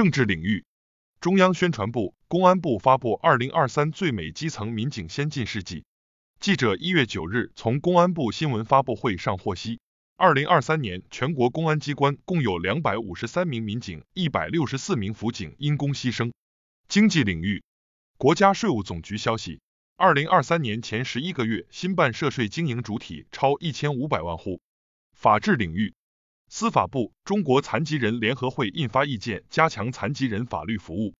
政治领域，中央宣传部、公安部发布《二零二三最美基层民警先进事迹》。记者一月九日从公安部新闻发布会上获悉，二零二三年全国公安机关共有两百五十三名民警、一百六十四名辅警因公牺牲。经济领域，国家税务总局消息，二零二三年前十一个月，新办涉税经营主体超一千五百万户。法治领域，司法部、中国残疾人联合会印发意见，加强残疾人法律服务。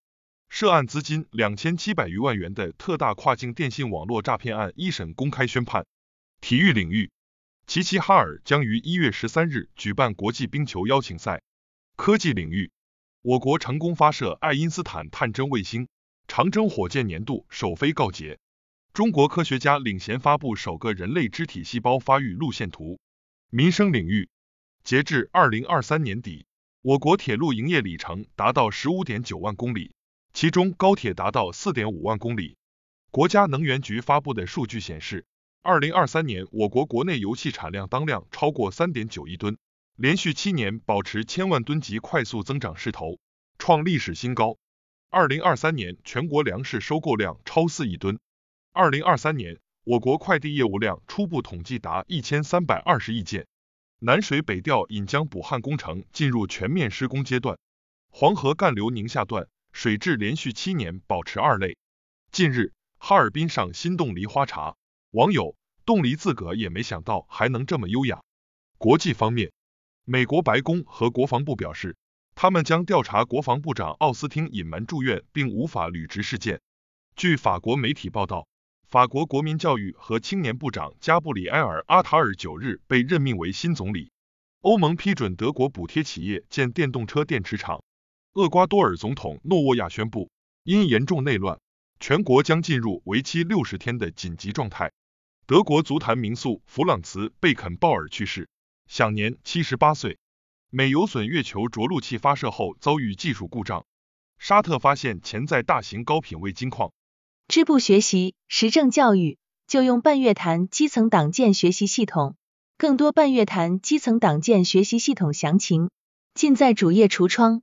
涉案资金两千七百余万元的特大跨境电信网络诈骗案一审公开宣判。体育领域，齐齐哈尔将于一月十三日举办国际冰球邀请赛。科技领域，我国成功发射爱因斯坦探针卫星，长征火箭年度首飞告捷。中国科学家领衔发布首个人类肢体细胞发育路线图。民生领域，截至二零二三年底，我国铁路营业里程达到十五点九万公里，其中高铁达到四点五万公里。国家能源局发布的数据显示，二零二三年我国国内油气产量当量超过三点九亿吨，连续七年保持千万吨级快速增长势头，创历史新高。二零二三年全国粮食收购量超四亿吨。二零二三年。我国快递业务量初步统计达一千三百二十亿件。南水北调引江补汉工程进入全面施工阶段。黄河干流宁夏段水质连续七年保持二类。近日，哈尔滨上新冻梨花茶，网友冻梨自个也没想到还能这么优雅。国际方面，美国白宫和国防部表示，他们将调查国防部长奥斯汀隐瞒住院并无法履职事件。据法国媒体报道。法国国民教育和青年部长加布里埃尔·阿塔尔九日被任命为新总理。欧盟批准德国补贴企业建电动车电池厂。厄瓜多尔总统诺沃亚宣布，因严重内乱，全国将进入为期六十天的紧急状态。德国足坛名宿弗朗茨·贝肯鲍尔去世，享年七十八岁。美有损月球着陆器发射后遭遇技术故障。沙特发现潜在大型高品位金矿。支部学习实政教育就用半月谈基层党建学习系统，更多半月谈基层党建学习系统详情尽在主页橱窗。